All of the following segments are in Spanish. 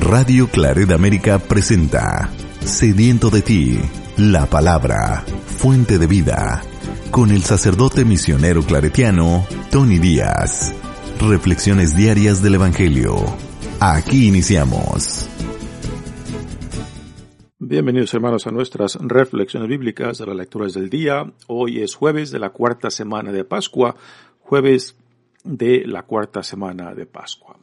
Radio Claret América presenta Sediento de ti, la palabra, fuente de vida, con el sacerdote misionero claretiano Tony Díaz. Reflexiones diarias del Evangelio. Aquí iniciamos. Bienvenidos hermanos a nuestras reflexiones bíblicas de las lecturas del día. Hoy es jueves de la cuarta semana de Pascua, jueves de la cuarta semana de Pascua.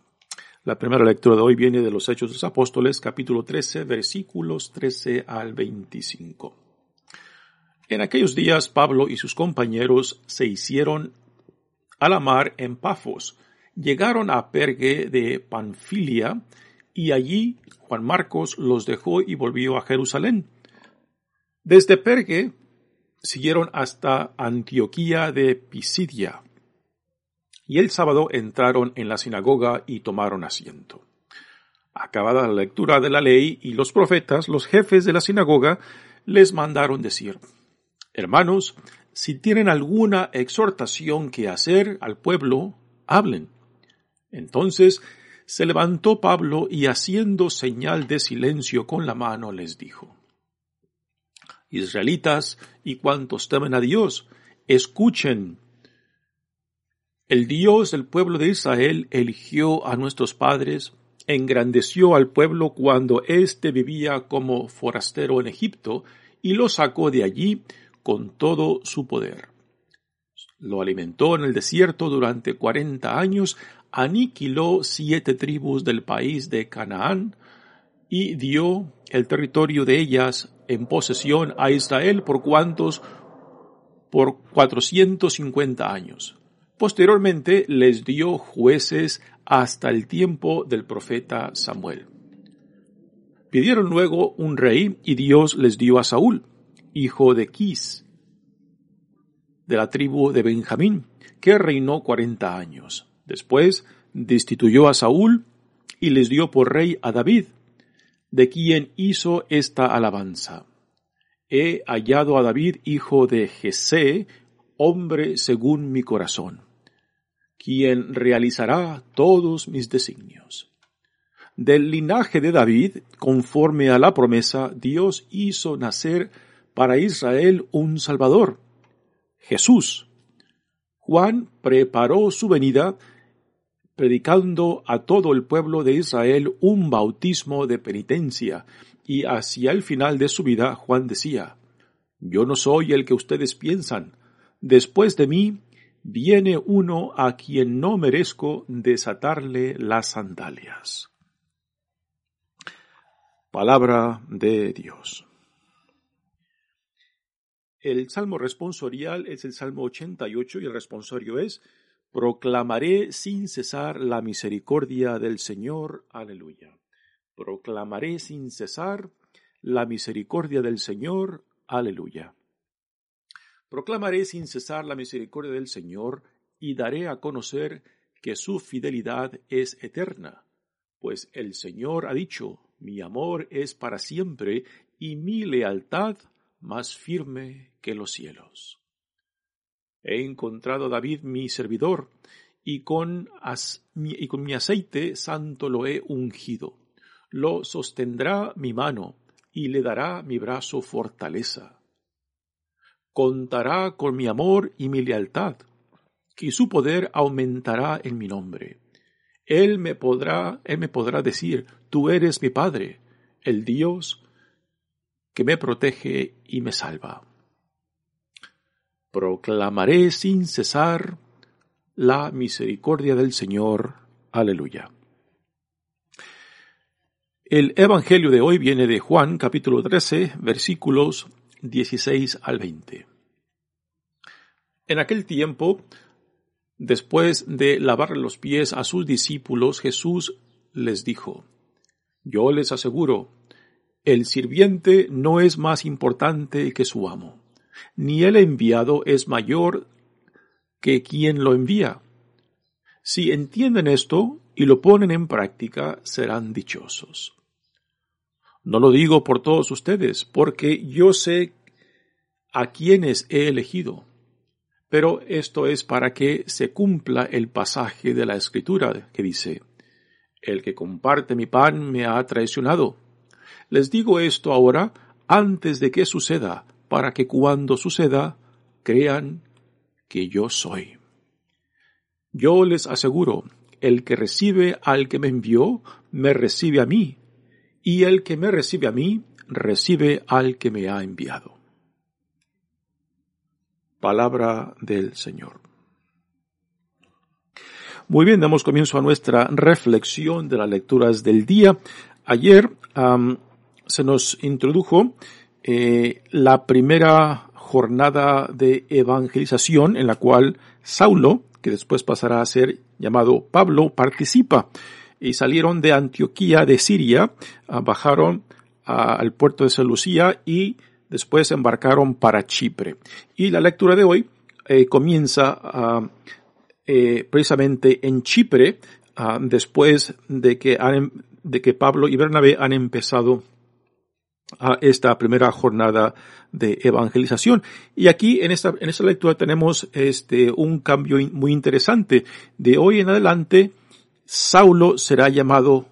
La primera lectura de hoy viene de los Hechos de los Apóstoles, capítulo 13, versículos 13 al 25. En aquellos días Pablo y sus compañeros se hicieron a la mar en Pafos, llegaron a Pergue de Panfilia, y allí Juan Marcos los dejó y volvió a Jerusalén. Desde Pergue siguieron hasta Antioquía de Pisidia y el sábado entraron en la sinagoga y tomaron asiento. Acabada la lectura de la ley y los profetas, los jefes de la sinagoga les mandaron decir, Hermanos, si tienen alguna exhortación que hacer al pueblo, hablen. Entonces se levantó Pablo y haciendo señal de silencio con la mano les dijo, Israelitas y cuantos temen a Dios, escuchen el Dios del pueblo de Israel eligió a nuestros padres, engrandeció al pueblo cuando éste vivía como forastero en Egipto y lo sacó de allí con todo su poder. Lo alimentó en el desierto durante cuarenta años, aniquiló siete tribus del país de Canaán y dio el territorio de ellas en posesión a Israel por cuantos por cuatrocientos cincuenta años. Posteriormente les dio jueces hasta el tiempo del profeta Samuel. Pidieron luego un rey y Dios les dio a Saúl, hijo de Quis, de la tribu de Benjamín, que reinó cuarenta años. Después destituyó a Saúl y les dio por rey a David, de quien hizo esta alabanza. He hallado a David, hijo de Jesé, hombre según mi corazón, quien realizará todos mis designios. Del linaje de David, conforme a la promesa, Dios hizo nacer para Israel un Salvador, Jesús. Juan preparó su venida predicando a todo el pueblo de Israel un bautismo de penitencia, y hacia el final de su vida Juan decía, Yo no soy el que ustedes piensan, Después de mí viene uno a quien no merezco desatarle las sandalias. Palabra de Dios. El salmo responsorial es el salmo 88 y el responsorio es Proclamaré sin cesar la misericordia del Señor. Aleluya. Proclamaré sin cesar la misericordia del Señor. Aleluya. Proclamaré sin cesar la misericordia del Señor y daré a conocer que su fidelidad es eterna, pues el Señor ha dicho, mi amor es para siempre y mi lealtad más firme que los cielos. He encontrado a David mi servidor, y con, y con mi aceite santo lo he ungido. Lo sostendrá mi mano, y le dará mi brazo fortaleza contará con mi amor y mi lealtad, y su poder aumentará en mi nombre. Él me podrá, él me podrá decir, tú eres mi Padre, el Dios que me protege y me salva. Proclamaré sin cesar la misericordia del Señor. Aleluya. El Evangelio de hoy viene de Juan capítulo 13 versículos 16 al 20. En aquel tiempo, después de lavarle los pies a sus discípulos, Jesús les dijo, Yo les aseguro, el sirviente no es más importante que su amo, ni el enviado es mayor que quien lo envía. Si entienden esto y lo ponen en práctica, serán dichosos. No lo digo por todos ustedes, porque yo sé a quienes he elegido. Pero esto es para que se cumpla el pasaje de la Escritura que dice, El que comparte mi pan me ha traicionado. Les digo esto ahora antes de que suceda, para que cuando suceda, crean que yo soy. Yo les aseguro, el que recibe al que me envió, me recibe a mí, y el que me recibe a mí, recibe al que me ha enviado. Palabra del Señor. Muy bien, damos comienzo a nuestra reflexión de las lecturas del día. Ayer se nos introdujo eh, la primera jornada de evangelización en la cual Saulo, que después pasará a ser llamado Pablo, participa. Y salieron de Antioquía de Siria, bajaron al puerto de Seleucía y Después embarcaron para Chipre. Y la lectura de hoy eh, comienza ah, eh, precisamente en Chipre, ah, después de que, han, de que Pablo y Bernabé han empezado esta primera jornada de evangelización. Y aquí en esta, en esta lectura tenemos este, un cambio muy interesante. De hoy en adelante, Saulo será llamado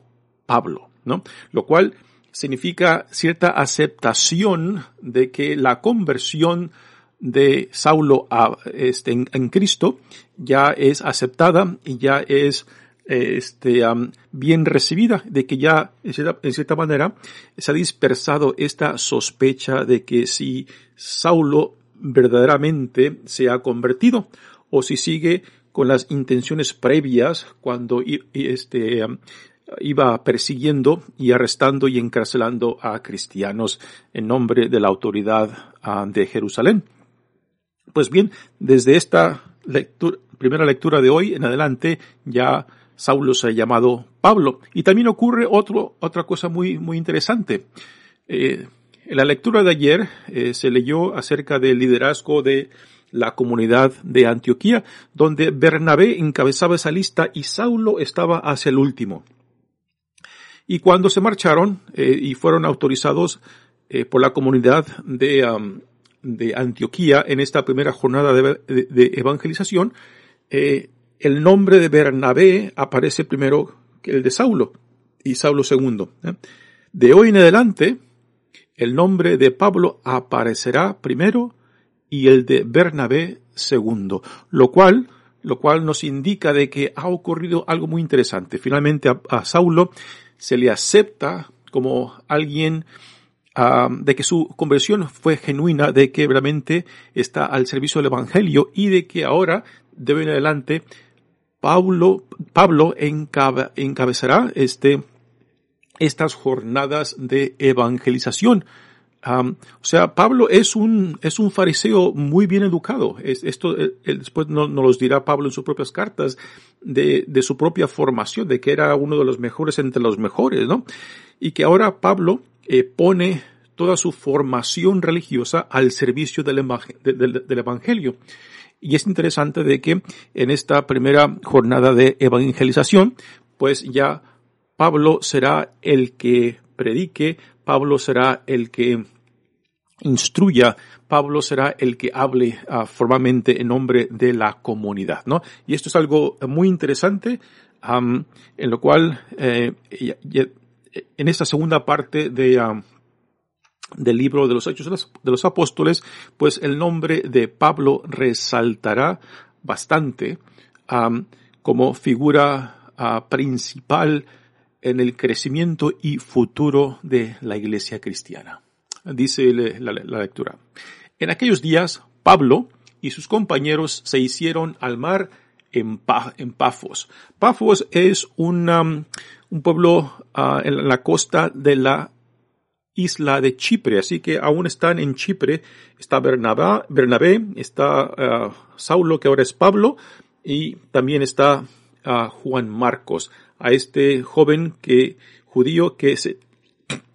Pablo, ¿no? Lo cual significa cierta aceptación de que la conversión de Saulo a, este, en, Cristo ya es aceptada y ya es este, bien recibida, de que ya en cierta, en cierta, manera se ha dispersado esta sospecha de que si Saulo verdaderamente se ha convertido o si sigue con las intenciones previas cuando este, iba persiguiendo y arrestando y encarcelando a cristianos en nombre de la autoridad ah, de Jerusalén. Pues bien, desde esta primera lectura de hoy en adelante ya Saulo se ha llamado Pablo. Y también ocurre otro, otra cosa muy, muy interesante. Eh, en la lectura de ayer eh, se leyó acerca del liderazgo de la comunidad de Antioquía, donde Bernabé encabezaba esa lista y Saulo estaba hacia el último. Y cuando se marcharon eh, y fueron autorizados eh, por la comunidad de, de, Antioquía en esta primera jornada de, evangelización, eh, el nombre de Bernabé aparece primero que el de Saulo y Saulo segundo. De hoy en adelante, el nombre de Pablo aparecerá primero y el de Bernabé segundo, lo cual lo cual nos indica de que ha ocurrido algo muy interesante. Finalmente a Saulo se le acepta como alguien ah, de que su conversión fue genuina, de que realmente está al servicio del Evangelio y de que ahora, de en adelante, Pablo, Pablo encabezará este, estas jornadas de evangelización. O sea, Pablo es un, es un fariseo muy bien educado. esto después nos no los dirá Pablo en sus propias cartas de, de, su propia formación, de que era uno de los mejores entre los mejores, ¿no? Y que ahora Pablo eh, pone toda su formación religiosa al servicio del, del Evangelio. Y es interesante de que en esta primera jornada de evangelización, pues ya Pablo será el que predique, Pablo será el que instruya, Pablo será el que hable uh, formalmente en nombre de la comunidad, ¿no? Y esto es algo muy interesante, en lo cual, eh, en esta segunda parte de, del libro de los Hechos de los, Apóstoles, pues el nombre de Pablo resaltará bastante como figura uh, principal en el crecimiento y futuro de la iglesia cristiana dice la, lectura. En aquellos días, Pablo y sus compañeros se hicieron al mar en, Pafos. Pafos es un pueblo ah, en la costa de la isla de Chipre, así que aún están en Chipre. Está Bernabé, está ah, Saulo, que ahora es Pablo, y también está a Juan Marcos, a este joven que, judío que se,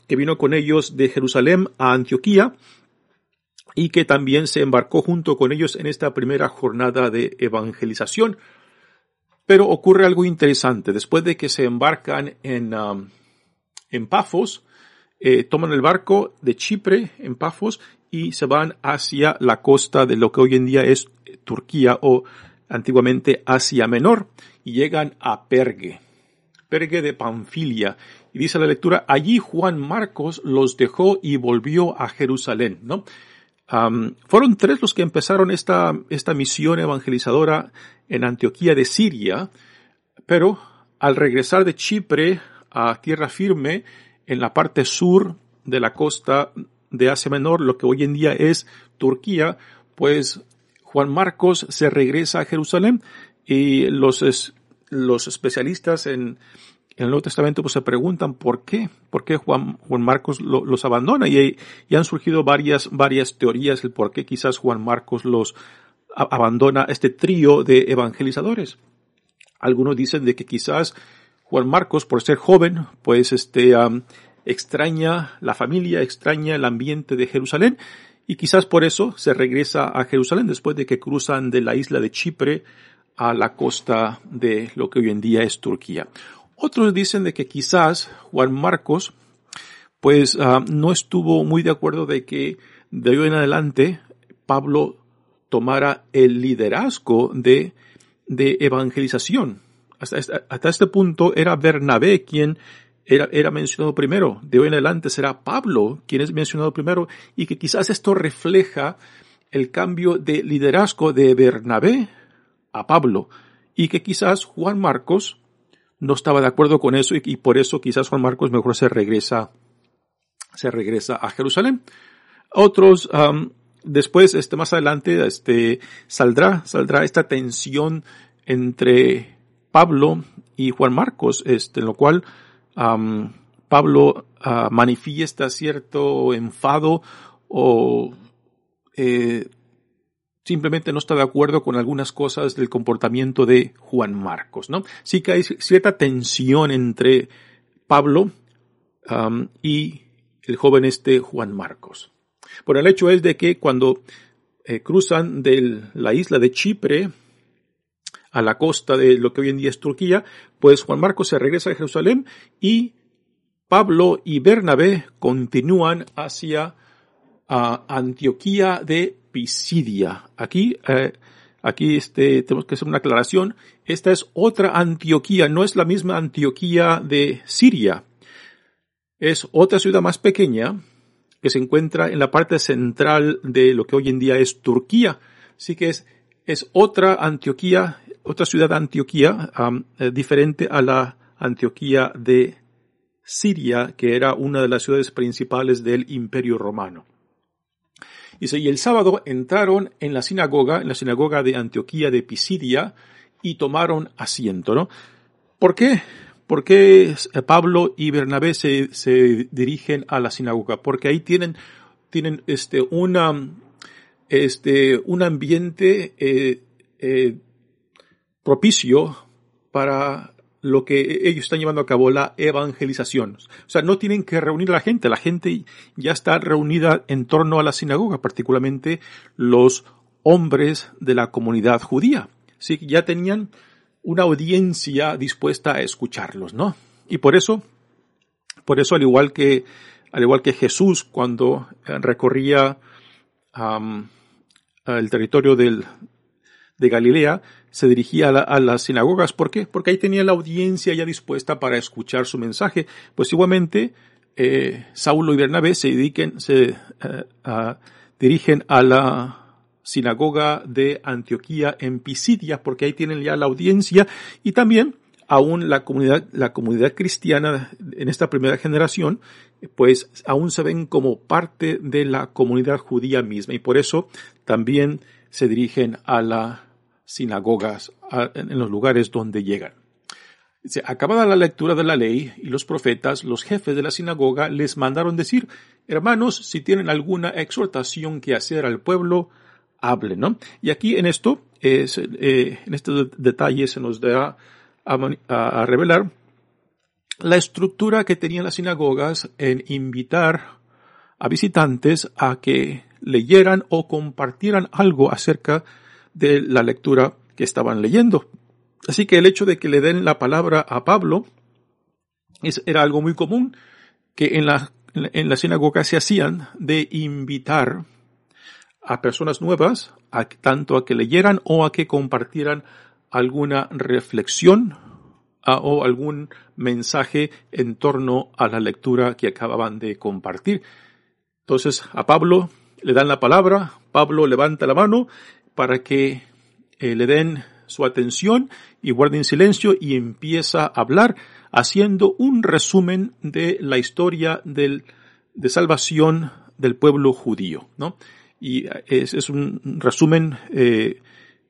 que vino con ellos de Jerusalén a Antioquía y que también se embarcó junto con ellos en esta primera jornada de evangelización. Pero ocurre algo interesante. Después de que se embarcan en, um, en Pafos, eh, toman el barco de Chipre en Pafos y se van hacia la costa de lo que hoy en día es Turquía o antiguamente Asia Menor y llegan a Pergue. Pergue de Panfilia. Y dice la lectura, allí Juan Marcos los dejó y volvió a Jerusalén, ¿no? fueron tres los que empezaron esta, esta misión evangelizadora en Antioquía de Siria, pero al regresar de Chipre a tierra firme, en la parte sur de la costa de Asia Menor, lo que hoy en día es Turquía, pues Juan Marcos se regresa a Jerusalén y los, los especialistas en, el Nuevo Testamento pues se preguntan por qué, por qué Juan, Juan Marcos los abandona y, y, han surgido varias, varias teorías el por qué quizás Juan Marcos los abandona este trío de evangelizadores. Algunos dicen de que quizás Juan Marcos, por ser joven, pues este, extraña la familia, extraña el ambiente de Jerusalén y quizás por eso se regresa a Jerusalén después de que cruzan de la isla de Chipre a la costa de lo que hoy en día es Turquía. Otros dicen de que quizás Juan Marcos pues ah, no estuvo muy de acuerdo de que de hoy en adelante Pablo tomara el liderazgo de, de evangelización. Hasta, hasta este punto era Bernabé quien era, era mencionado primero. De hoy en adelante será Pablo quien es mencionado primero y que quizás esto refleja el cambio de liderazgo de Bernabé a Pablo y que quizás Juan Marcos no estaba de acuerdo con eso y, por eso quizás Juan Marcos mejor se regresa se regresa a Jerusalén. Otros después este más adelante este saldrá saldrá esta tensión entre Pablo y Juan Marcos este en lo cual Pablo ah, manifiesta cierto enfado o eh, simplemente no está de acuerdo con algunas cosas del comportamiento de Juan Marcos, ¿no? Sí que hay cierta tensión entre Pablo y el joven este Juan Marcos. Por el hecho es de que cuando eh, cruzan de la isla de Chipre a la costa de lo que hoy en día es Turquía, pues Juan Marcos se regresa a Jerusalén y Pablo y Bernabé continúan hacia Antioquía de Pisidia. Aquí, eh, aquí este, tenemos que hacer una aclaración. Esta es otra Antioquía, no es la misma Antioquía de Siria. Es otra ciudad más pequeña que se encuentra en la parte central de lo que hoy en día es Turquía. Así que es, es otra Antioquía otra ciudad de Antioquía, eh, diferente a la Antioquía de Siria, que era una de las ciudades principales del Imperio Romano. Y el sábado entraron en la sinagoga, en la sinagoga de Antioquía de Pisidia, y tomaron asiento, ¿no? ¿Por qué? ¿Por qué eh, Pablo y Bernabé se, se dirigen a la sinagoga? Porque ahí tienen, tienen este, una, este, un ambiente eh, eh, propicio para lo que ellos están llevando a cabo, la evangelización. O sea, no tienen que reunir a la gente, la gente ya está reunida en torno a la sinagoga, particularmente los hombres de la comunidad judía. Sí, ya tenían una audiencia dispuesta a escucharlos, ¿no? Y por eso, por eso al igual que, al igual que Jesús cuando recorría el territorio del, de Galilea, se dirigía a, las sinagogas. ¿Por qué? Porque ahí tenía la audiencia ya dispuesta para escuchar su mensaje. Pues igualmente, eh, Saulo y Bernabé se, se eh, dirigen a la sinagoga de Antioquía en Pisidia, porque ahí tienen ya la audiencia y también aún la comunidad, la comunidad cristiana en esta primera generación, pues aún se ven como parte de la comunidad judía misma y por eso también se dirigen a la sinagogas en los lugares donde llegan. acabada la lectura de la ley y los profetas, los jefes de la sinagoga les mandaron decir, hermanos, si tienen alguna exhortación que hacer al pueblo, hablen, ¿no? Y aquí en esto, es, eh, en este detalle se nos da a, revelar la estructura que tenían las sinagogas en invitar a visitantes a que leyeran o compartieran algo acerca de la lectura que estaban leyendo. Así que el hecho de que le den la palabra a Pablo era algo muy común que en la, en la sinagoga se hacían de invitar a personas nuevas, a, tanto a que leyeran o a que compartieran alguna reflexión o algún mensaje en torno a la lectura que acababan de compartir. Entonces a Pablo le dan la palabra, Pablo levanta la mano para que eh, le den su atención y guarden silencio y empieza a hablar haciendo un resumen de la historia del, de salvación del pueblo judío, ¿no? Y es, es un resumen eh,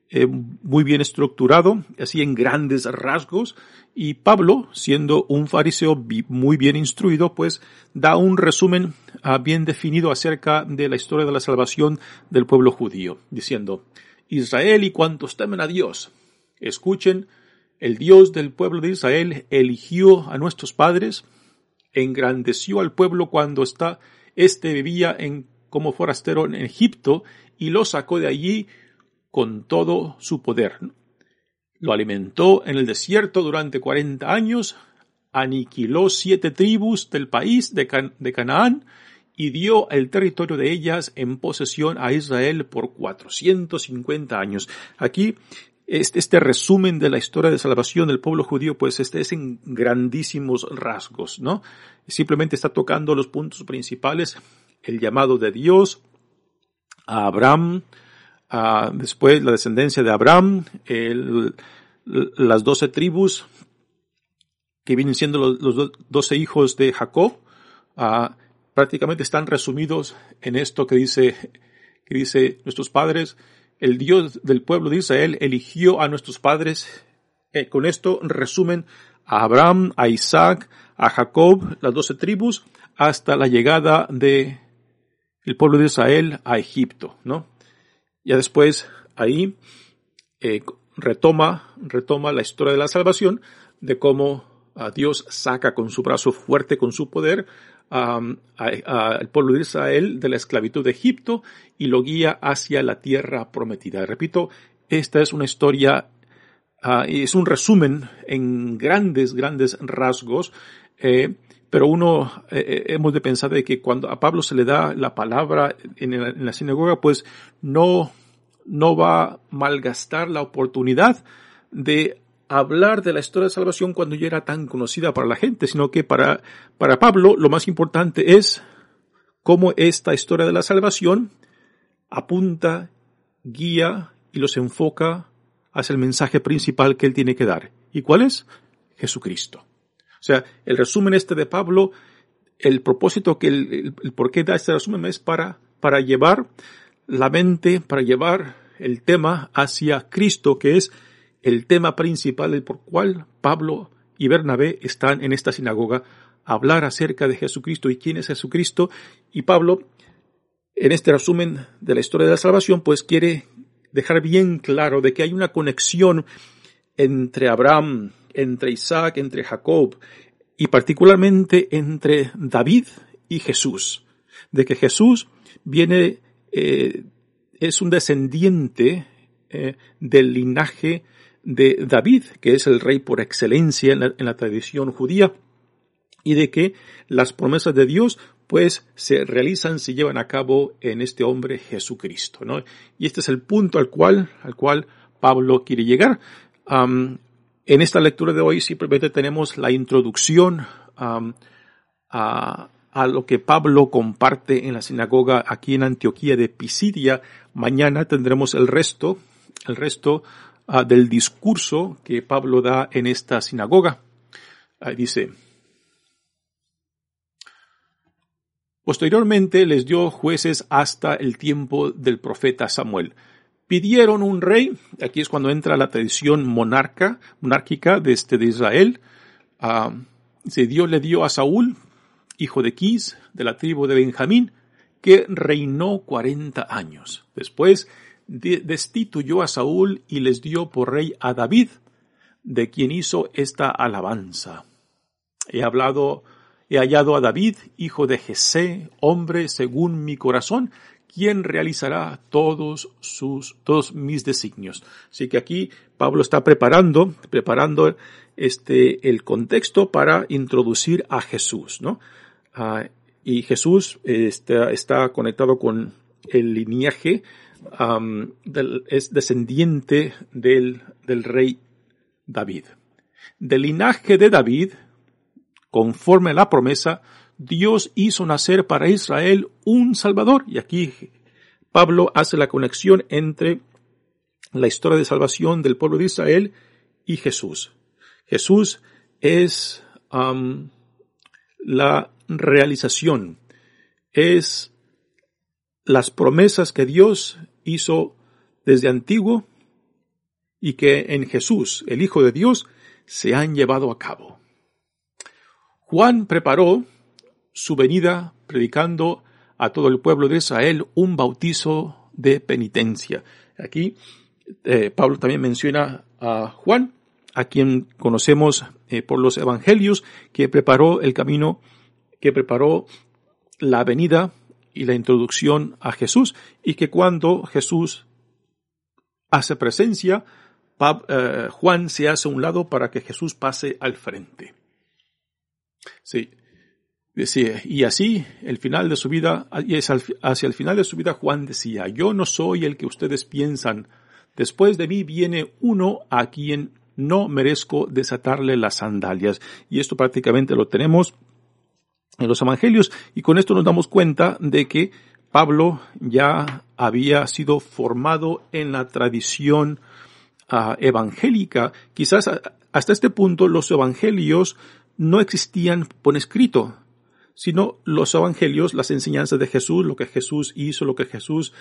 eh, muy bien estructurado, así en grandes rasgos, y Pablo, siendo un fariseo muy bien instruido, pues da un resumen ah, bien definido acerca de la historia de la salvación del pueblo judío, diciendo, Israel y cuantos temen a Dios, escuchen, el Dios del pueblo de Israel eligió a nuestros padres, engrandeció al pueblo cuando está, este vivía en, como forastero en Egipto y lo sacó de allí con todo su poder. Lo alimentó en el desierto durante cuarenta años, aniquiló siete tribus del país de, Canaán y dio el territorio de ellas en posesión a Israel por 450 años. Aquí este, este, resumen de la historia de salvación del pueblo judío, pues este es en grandísimos rasgos, ¿no? Simplemente está tocando los puntos principales, el llamado de Dios a Abraham, después la descendencia de Abraham, las doce tribus que vienen siendo los, doce hijos de Jacob, prácticamente están resumidos en esto que dice, que dice nuestros padres, el Dios del pueblo de Israel eligió a nuestros padres, eh, con esto resumen a Abraham, a Isaac, a Jacob, las doce tribus, hasta la llegada de el pueblo de Israel a Egipto, ¿no? Ya después ahí eh, retoma, retoma la historia de la salvación, de cómo a Dios saca con su brazo fuerte, con su poder, al pueblo de Israel de la esclavitud de Egipto y lo guía hacia la tierra prometida. Repito, esta es una historia, uh, es un resumen en grandes, grandes rasgos, eh, pero uno eh, eh, hemos de pensar de que cuando a Pablo se le da la palabra en la, sinagoga, pues no, no va a malgastar la oportunidad de hablar de la historia de salvación cuando ya era tan conocida para la gente, sino que para, para Pablo lo más importante es cómo esta historia de la salvación apunta, guía y los enfoca hacia el mensaje principal que él tiene que dar. ¿Y cuál es? Jesucristo. O sea, el resumen este de Pablo, el propósito que el, por qué da este resumen es para, para llevar la mente, para llevar el tema hacia Cristo, que es el tema principal del por cual Pablo y Bernabé están en esta sinagoga a hablar acerca de Jesucristo y quién es Jesucristo. Y Pablo, en este resumen de la historia de la salvación, pues quiere dejar bien claro de que hay una conexión entre Abraham, entre Isaac, entre Jacob y particularmente entre David y Jesús. De que Jesús viene, eh, es un descendiente eh, del linaje de David, que es el rey por excelencia en la, tradición judía, y de que las promesas de Dios pues se realizan, se llevan a cabo en este hombre Jesucristo, ¿no? Y este es el punto al cual, al cual Pablo quiere llegar. En esta lectura de hoy simplemente tenemos la introducción a, a lo que Pablo comparte en la sinagoga aquí en Antioquía de Pisidia. Mañana tendremos el resto, el resto Ah, del discurso que Pablo da en esta sinagoga. dice, Posteriormente les dio jueces hasta el tiempo del profeta Samuel. Pidieron un rey, aquí es cuando entra la tradición monarca, monárquica de, este, de Israel. Uh, Dios le dio a Saúl, hijo de Quis, de la tribu de Benjamín, que reinó cuarenta años. Después destituyó a Saúl y les dio por rey a David, de quien hizo esta alabanza. He hablado, he hallado a David, hijo de Jesé, hombre según mi corazón, quien realizará todos sus, todos mis designios. Así que aquí Pablo está preparando, preparando este, el contexto para introducir a Jesús, ¿no? Ah, y Jesús está, está, conectado con el linaje, es descendiente del, del rey David. Del linaje de David, conforme a la promesa, Dios hizo nacer para Israel un Salvador. Y aquí Pablo hace la conexión entre la historia de salvación del pueblo de Israel y Jesús. Jesús es la realización, es las promesas que Dios hizo desde antiguo y que en Jesús, el Hijo de Dios, se han llevado a cabo. Juan preparó su venida predicando a todo el pueblo de Israel un bautizo de penitencia. Aquí eh, Pablo también menciona a Juan, a quien conocemos eh, por los evangelios, que preparó el camino, que preparó la venida y la introducción a Jesús, y que cuando Jesús hace presencia, eh, Juan se hace a un lado para que Jesús pase al frente. Sí. Decía, y así, el final de su vida, hacia el final de su vida, Juan decía, yo no soy el que ustedes piensan, después de mí viene uno a quien no merezco desatarle las sandalias. Y esto prácticamente lo tenemos en los evangelios, y con esto nos damos cuenta de que Pablo ya había sido formado en la tradición ah, evangélica. Quizás hasta este punto los evangelios no existían por escrito, sino los evangelios, las enseñanzas de Jesús, lo que Jesús hizo, lo que Jesús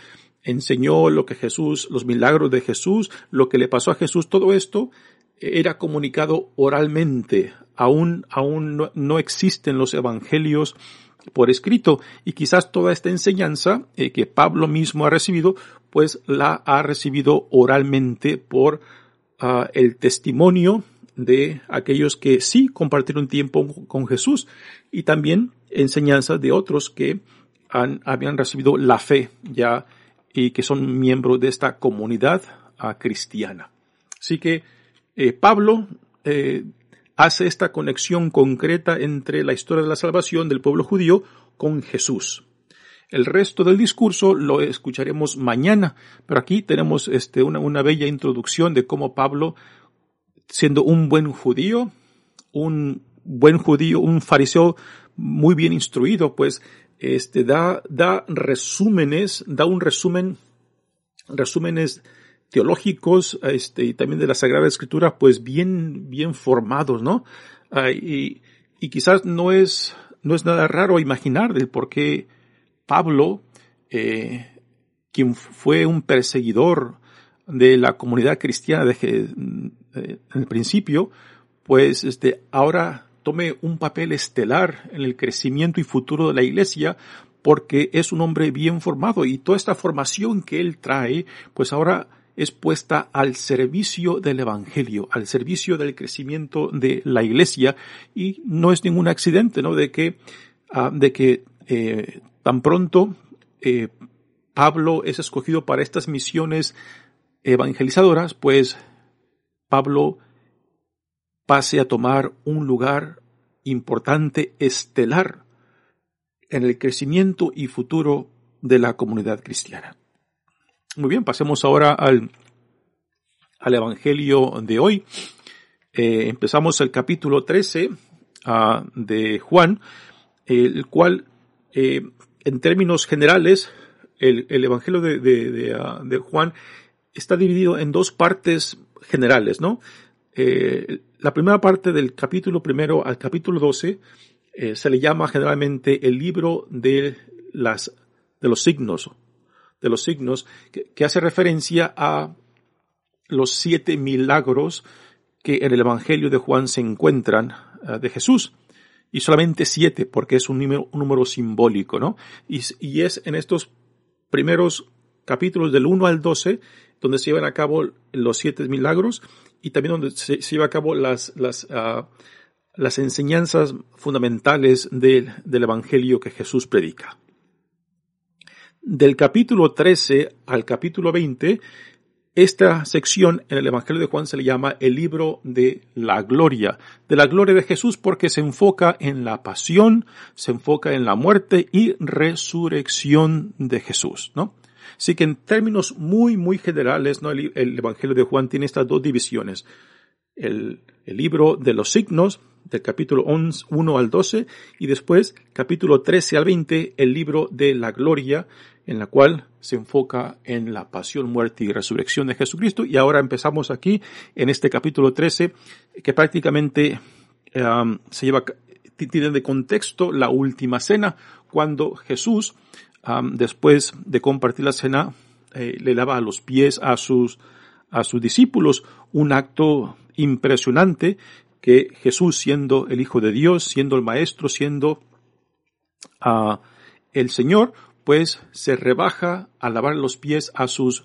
enseñó, lo que Jesús, los milagros de Jesús, lo que le pasó a Jesús, todo esto era comunicado oralmente. Aún, aún no, existen los evangelios por escrito y quizás toda esta enseñanza eh, que Pablo mismo ha recibido, pues la ha recibido oralmente por ah, el testimonio de aquellos que sí compartieron tiempo con Jesús y también enseñanzas de otros que han, habían recibido la fe ya y que son miembros de esta comunidad ah, cristiana. Así que eh, Pablo eh, hace esta conexión concreta entre la historia de la salvación del pueblo judío con Jesús. El resto del discurso lo escucharemos mañana, pero aquí tenemos este, una, una bella introducción de cómo Pablo, siendo un buen judío, un buen judío, un fariseo muy bien instruido, pues, este, da, da resúmenes, da un resumen, resúmenes teológicos, este, y también de la Sagrada Escritura, pues bien, bien formados, ¿no? Ah, y, y quizás no es, no es nada raro imaginar del por qué Pablo, eh, quien fue un perseguidor de la comunidad cristiana de, eh, en el principio, pues este, ahora tome un papel estelar en el crecimiento y futuro de la iglesia porque es un hombre bien formado y toda esta formación que él trae, pues ahora es puesta al servicio del Evangelio, al servicio del crecimiento de la Iglesia y no es ningún accidente, ¿no? De que, ah, de que eh, tan pronto eh, Pablo es escogido para estas misiones evangelizadoras, pues Pablo pase a tomar un lugar importante, estelar, en el crecimiento y futuro de la comunidad cristiana. Muy bien, pasemos ahora al, al Evangelio de hoy. Eh, empezamos el capítulo 13 ah, de Juan, el cual, eh, en términos generales, el, Evangelio de, de, ah, de, Juan está dividido en dos partes generales, ¿no? Eh, la primera parte del capítulo primero al capítulo 12 eh, se le llama generalmente el libro de las de los signos, de los signos, que, hace referencia a los siete milagros que en el Evangelio de Juan se encuentran eh, de Jesús. Y solamente siete, porque es un número, un número simbólico, ¿no? Y, y, es en estos primeros capítulos del 1 al 12 donde se llevan a cabo los siete milagros y también donde se, lleva a cabo las, las, ah, las enseñanzas fundamentales del Evangelio que Jesús predica. Del capítulo 13 al capítulo 20 esta sección en el Evangelio de Juan se le llama el libro de la gloria, de la gloria de Jesús porque se enfoca en la pasión, se enfoca en la muerte y resurrección de Jesús, ¿no? Así que en términos muy, muy generales, ¿no? El, Evangelio de Juan tiene estas dos divisiones. El, el libro de los signos, del capítulo 1 al 12, y después, capítulo 13 al 20, el libro de la gloria, en la cual se enfoca en la pasión, muerte y resurrección de Jesucristo. Y ahora empezamos aquí en este capítulo 13, que prácticamente um, se lleva, tiene de contexto la última cena, cuando Jesús, después de compartir la cena, eh, le lava los pies a sus, a sus discípulos, un acto impresionante que Jesús siendo el Hijo de Dios, siendo el Maestro, siendo uh, el Señor, pues se rebaja a lavar los pies a sus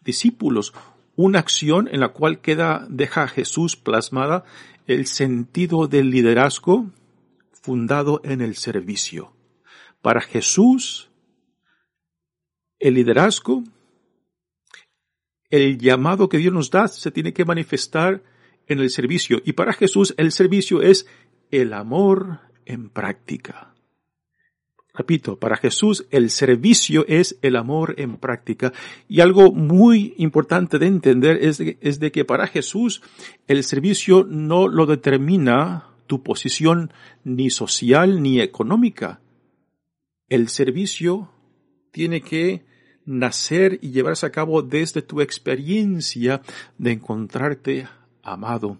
discípulos, una acción en la cual queda, deja Jesús plasmada el sentido del liderazgo fundado en el servicio. Para Jesús, el liderazgo, el llamado que Dios nos da se tiene que manifestar en el servicio. Y para Jesús el servicio es el amor en práctica. Repito, para Jesús el servicio es el amor en práctica. Y algo muy importante de entender es de, que para Jesús el servicio no lo determina tu posición ni social ni económica. El servicio tiene que nacer y llevarse a cabo desde tu experiencia de encontrarte amado,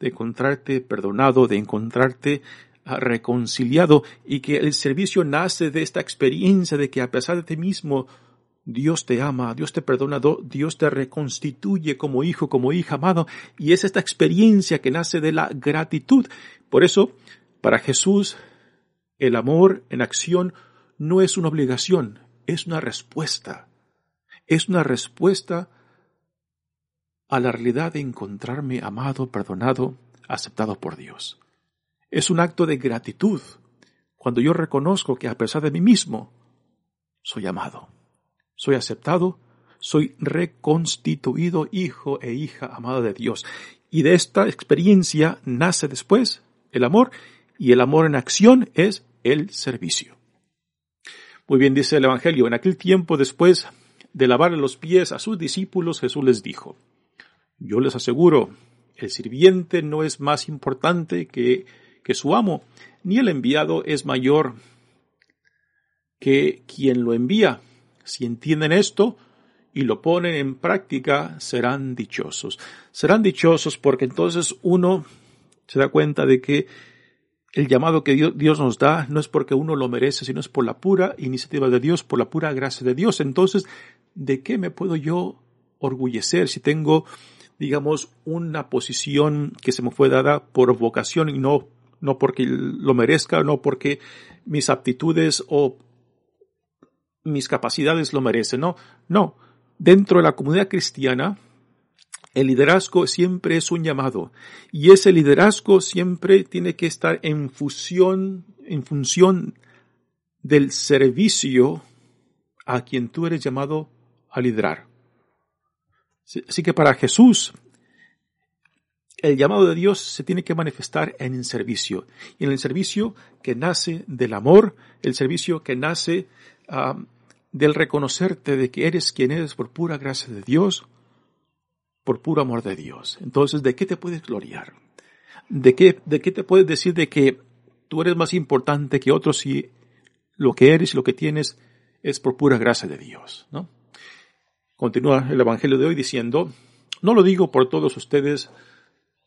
de encontrarte perdonado, de encontrarte reconciliado y que el servicio nace de esta experiencia de que a pesar de ti mismo Dios te ama, Dios te perdona, Dios te reconstituye como hijo, como hija amado, y es esta experiencia que nace de la gratitud. Por eso, para Jesús, el amor en acción no es una obligación, es una respuesta. Es una respuesta a la realidad de encontrarme amado, perdonado, aceptado por Dios. Es un acto de gratitud cuando yo reconozco que a pesar de mí mismo, soy amado, soy aceptado, soy reconstituido hijo e hija amada de Dios. Y de esta experiencia nace después el amor, y el amor en acción es el servicio. Muy bien dice el Evangelio, en aquel tiempo después de lavarle los pies a sus discípulos, Jesús les dijo, yo les aseguro, el sirviente no es más importante que que su amo, ni el enviado es mayor que quien lo envía. Si entienden esto y lo ponen en práctica, serán dichosos. Serán dichosos porque entonces uno se da cuenta de que el llamado que Dios nos da no es porque uno lo merece, sino es por la pura iniciativa de Dios, por la pura gracia de Dios. Entonces, ¿de qué me puedo yo orgullecer si tengo, digamos, una posición que se me fue dada por vocación y no no porque lo merezca, no porque mis aptitudes o mis capacidades lo merecen, no, no. Dentro de la comunidad cristiana, el liderazgo siempre es un llamado y ese liderazgo siempre tiene que estar en fusión, en función del servicio a quien tú eres llamado a liderar. Así que para Jesús, el llamado de Dios se tiene que manifestar en el servicio. Y en el servicio que nace del amor, el servicio que nace del reconocerte de que eres quien eres por pura gracia de Dios, por puro amor de Dios. Entonces, ¿de qué te puedes gloriar? ¿De qué, de qué te puedes decir de que tú eres más importante que otros si lo que eres y lo que tienes es por pura gracia de Dios? ¿no? Continúa el Evangelio de hoy diciendo, no lo digo por todos ustedes,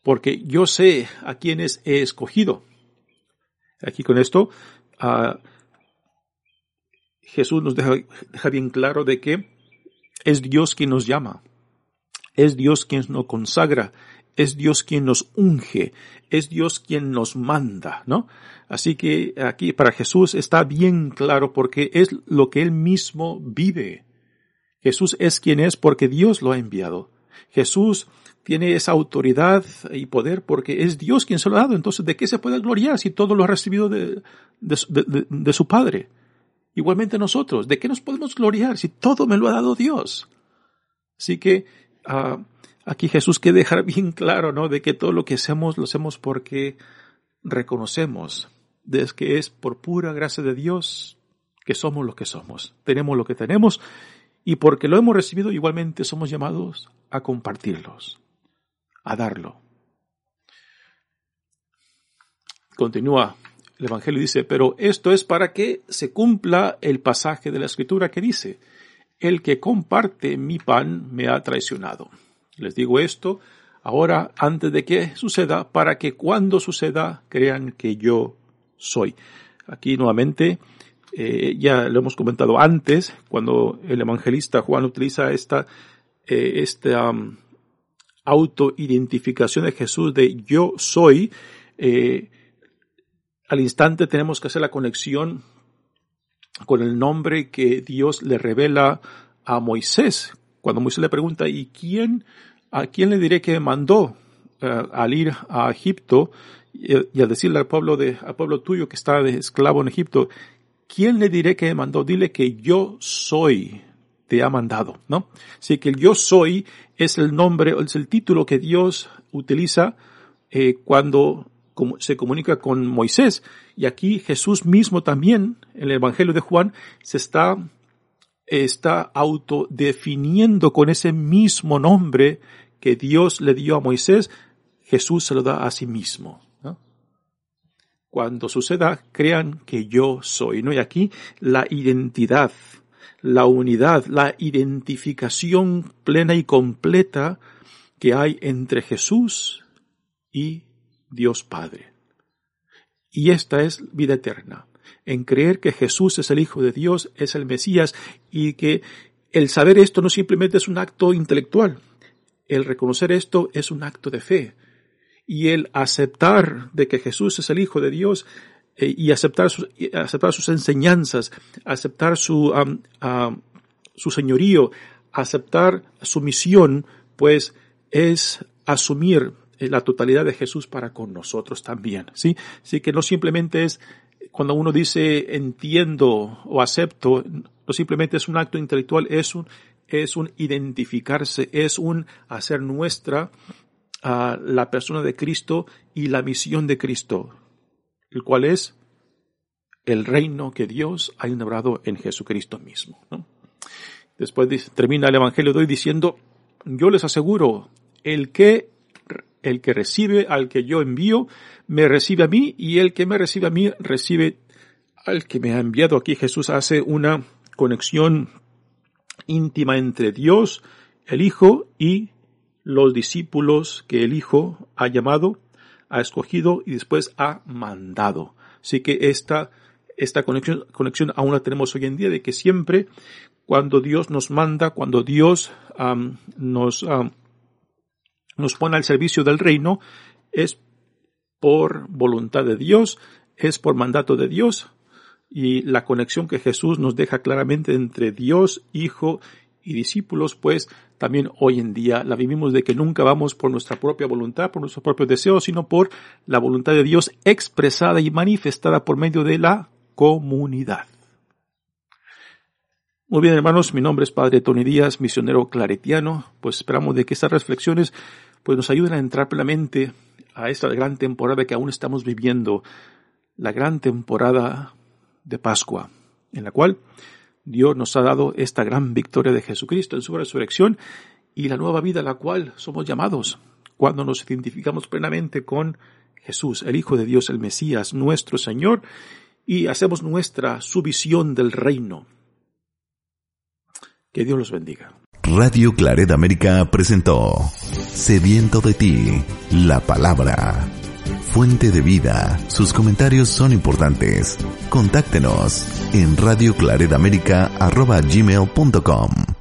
porque yo sé a quienes he escogido. Aquí con esto, Jesús nos deja, deja bien claro de que es Dios quien nos llama, es Dios quien nos consagra, es Dios quien nos unge, es Dios quien nos manda, ¿no? Así que aquí para Jesús está bien claro porque es lo que Él mismo vive. Jesús es quien es porque Dios lo ha enviado. Jesús tiene esa autoridad y poder porque es Dios quien se lo ha dado. Entonces, ¿de qué se puede gloriar si todo lo ha recibido de, de, su Padre? Igualmente nosotros, ¿de qué nos podemos gloriar si todo me lo ha dado Dios? Así que aquí Jesús quiere dejar bien claro, ¿no? De que todo lo que hacemos lo hacemos porque reconocemos de que es por pura gracia de Dios que somos lo que somos. Tenemos lo que tenemos y porque lo hemos recibido igualmente somos llamados a compartirlos a darlo. Continúa el Evangelio dice, pero esto es para que se cumpla el pasaje de la Escritura que dice, el que comparte mi pan me ha traicionado. Les digo esto ahora antes de que suceda, para que cuando suceda crean que yo soy. Aquí nuevamente, eh, ya lo hemos comentado antes, cuando el evangelista Juan utiliza esta, eh, esta autoidentificación de Jesús de yo soy, eh, al instante tenemos que hacer la conexión con el nombre que Dios le revela a Moisés. Cuando Moisés le pregunta, ¿y quién, a quién le diré que mandó eh, al ir a Egipto y, al decirle al pueblo de, al pueblo tuyo que está de esclavo en Egipto, ¿quién le diré que mandó? Dile que yo soy te ha mandado, ¿no? Así que el yo soy es el nombre, es el título que Dios utiliza eh, cuando se comunica con Moisés. Y aquí Jesús mismo también, en el Evangelio de Juan, se está, está autodefiniendo con ese mismo nombre que Dios le dio a Moisés, Jesús se lo da a sí mismo. Cuando suceda, crean que yo soy, ¿no? Y aquí la identidad la unidad, la identificación plena y completa que hay entre Jesús y Dios Padre. Y esta es vida eterna, en creer que Jesús es el Hijo de Dios, es el Mesías, y que el saber esto no simplemente es un acto intelectual, el reconocer esto es un acto de fe, y el aceptar de que Jesús es el Hijo de Dios eh, y aceptar, sus, aceptar sus enseñanzas, aceptar su, su señorío, aceptar su misión, pues es asumir la totalidad de Jesús para con nosotros también, ¿sí? Así que no simplemente es cuando uno dice entiendo o acepto, no simplemente es un acto intelectual, es un, es un identificarse, es un hacer nuestra a la persona de Cristo y la misión de Cristo el cual es el reino que Dios ha inaugurado en Jesucristo mismo. Después termina el Evangelio de hoy diciendo, yo les aseguro, el que, el que recibe al que yo envío, me recibe a mí, y el que me recibe a mí, recibe al que me ha enviado. Aquí Jesús hace una conexión íntima entre Dios, el Hijo, y los discípulos que el Hijo ha llamado ha escogido y después ha mandado. Así que esta, esta conexión, conexión aún la tenemos hoy en día de que siempre cuando Dios nos manda, cuando Dios nos, nos pone al servicio del reino, es por voluntad de Dios, es por mandato de Dios, y la conexión que Jesús nos deja claramente entre Dios, Hijo y discípulos, pues también hoy en día la vivimos de que nunca vamos por nuestra propia voluntad, por nuestros propios deseos, sino por la voluntad de Dios expresada y manifestada por medio de la comunidad. Muy bien, hermanos, mi nombre es Padre Tony Díaz, misionero claretiano, pues esperamos de que estas reflexiones pues nos ayuden a entrar plenamente a esta gran temporada que aún estamos viviendo, la gran temporada de Pascua, en la cual Dios nos ha dado esta gran victoria de Jesucristo en su resurrección y la nueva vida a la cual somos llamados cuando nos identificamos plenamente con Jesús, el Hijo de Dios, el Mesías, nuestro Señor, y hacemos nuestra su visión del reino. Que Dios los bendiga. Radio Claret América presentó Sediento de ti, la palabra fuente de vida. Sus comentarios son importantes. Contáctenos en radioclaredamerica.gmail.com